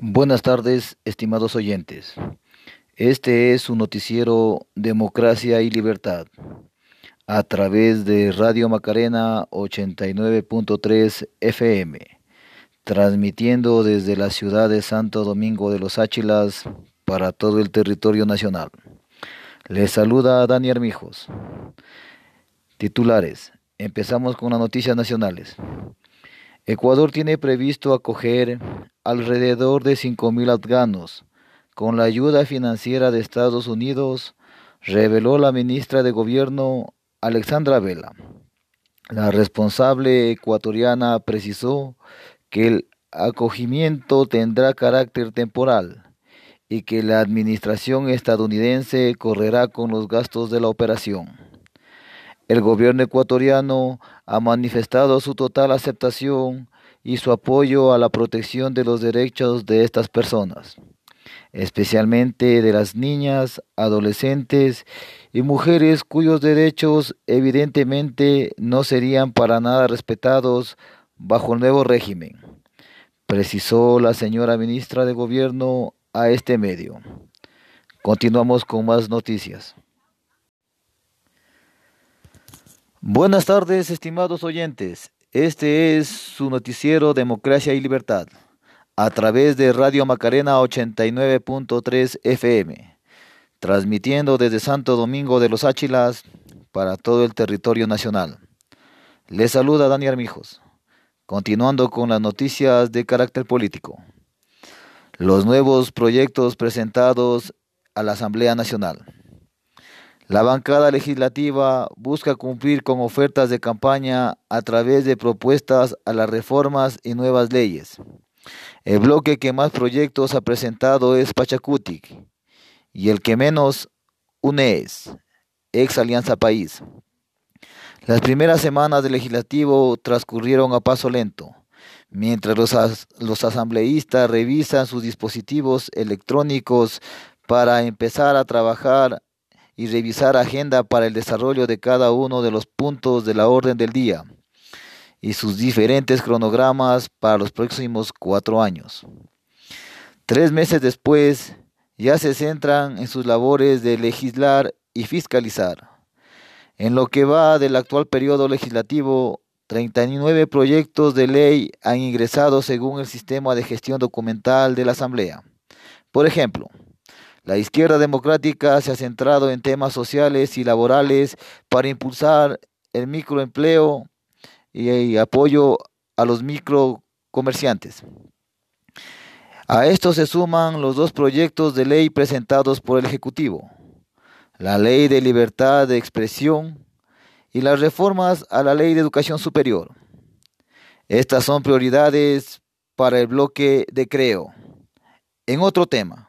Buenas tardes, estimados oyentes. Este es su noticiero Democracia y Libertad a través de Radio Macarena 89.3 FM, transmitiendo desde la ciudad de Santo Domingo de los Áchilas para todo el territorio nacional. Les saluda Dani Armijos. Titulares. Empezamos con las noticias nacionales. Ecuador tiene previsto acoger alrededor de 5.000 afganos con la ayuda financiera de Estados Unidos, reveló la ministra de Gobierno Alexandra Vela. La responsable ecuatoriana precisó que el acogimiento tendrá carácter temporal y que la administración estadounidense correrá con los gastos de la operación. El gobierno ecuatoriano ha manifestado su total aceptación y su apoyo a la protección de los derechos de estas personas, especialmente de las niñas, adolescentes y mujeres cuyos derechos evidentemente no serían para nada respetados bajo el nuevo régimen, precisó la señora ministra de Gobierno a este medio. Continuamos con más noticias. Buenas tardes, estimados oyentes. Este es su noticiero Democracia y Libertad, a través de Radio Macarena 89.3 FM, transmitiendo desde Santo Domingo de los Áchilas para todo el territorio nacional. Les saluda Dani Armijos, continuando con las noticias de carácter político. Los nuevos proyectos presentados a la Asamblea Nacional. La bancada legislativa busca cumplir con ofertas de campaña a través de propuestas a las reformas y nuevas leyes. El bloque que más proyectos ha presentado es Pachacutic y el que menos UNES, ex Alianza País. Las primeras semanas del legislativo transcurrieron a paso lento, mientras los, los asambleístas revisan sus dispositivos electrónicos para empezar a trabajar y revisar agenda para el desarrollo de cada uno de los puntos de la orden del día y sus diferentes cronogramas para los próximos cuatro años. Tres meses después, ya se centran en sus labores de legislar y fiscalizar. En lo que va del actual periodo legislativo, 39 proyectos de ley han ingresado según el sistema de gestión documental de la Asamblea. Por ejemplo, la izquierda democrática se ha centrado en temas sociales y laborales para impulsar el microempleo y apoyo a los microcomerciantes. A esto se suman los dos proyectos de ley presentados por el Ejecutivo, la Ley de Libertad de Expresión y las reformas a la Ley de Educación Superior. Estas son prioridades para el bloque de Creo. En otro tema,